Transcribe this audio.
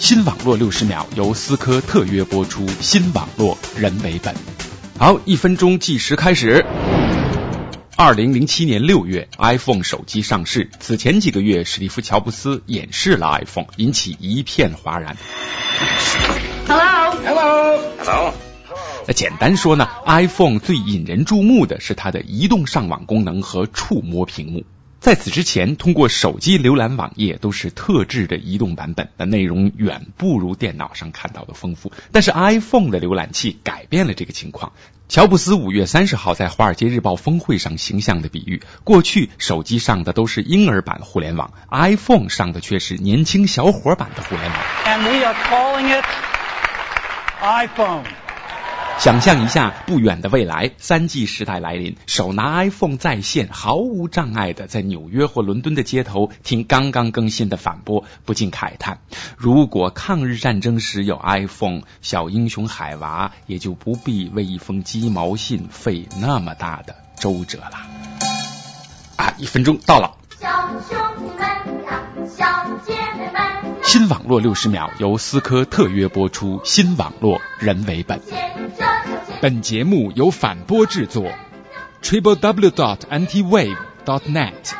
新网络六十秒由思科特约播出，新网络人为本。好，一分钟计时开始。二零零七年六月，iPhone 手机上市。此前几个月，史蒂夫·乔布斯演示了 iPhone，引起一片哗然。Hello，Hello，Hello。那简单说呢，iPhone 最引人注目的是它的移动上网功能和触摸屏幕。在此之前，通过手机浏览网页都是特制的移动版本，的内容远不如电脑上看到的丰富。但是 iPhone 的浏览器改变了这个情况。乔布斯五月三十号在《华尔街日报》峰会上形象的比喻：过去手机上的都是婴儿版互联网，iPhone 上的却是年轻小伙版的互联网。And we are calling it iPhone. 想象一下，不远的未来，三 G 时代来临，手拿 iPhone 在线，毫无障碍的在纽约或伦敦的街头听刚刚更新的反播，不禁慨叹：如果抗日战争时有 iPhone，小英雄海娃也就不必为一封鸡毛信费那么大的周折了。啊，一分钟到了。小熊，小姐妹们，新网络六十秒由思科特约播出，新网络人为本。本节目由反播制作，triple w dot antiwave dot net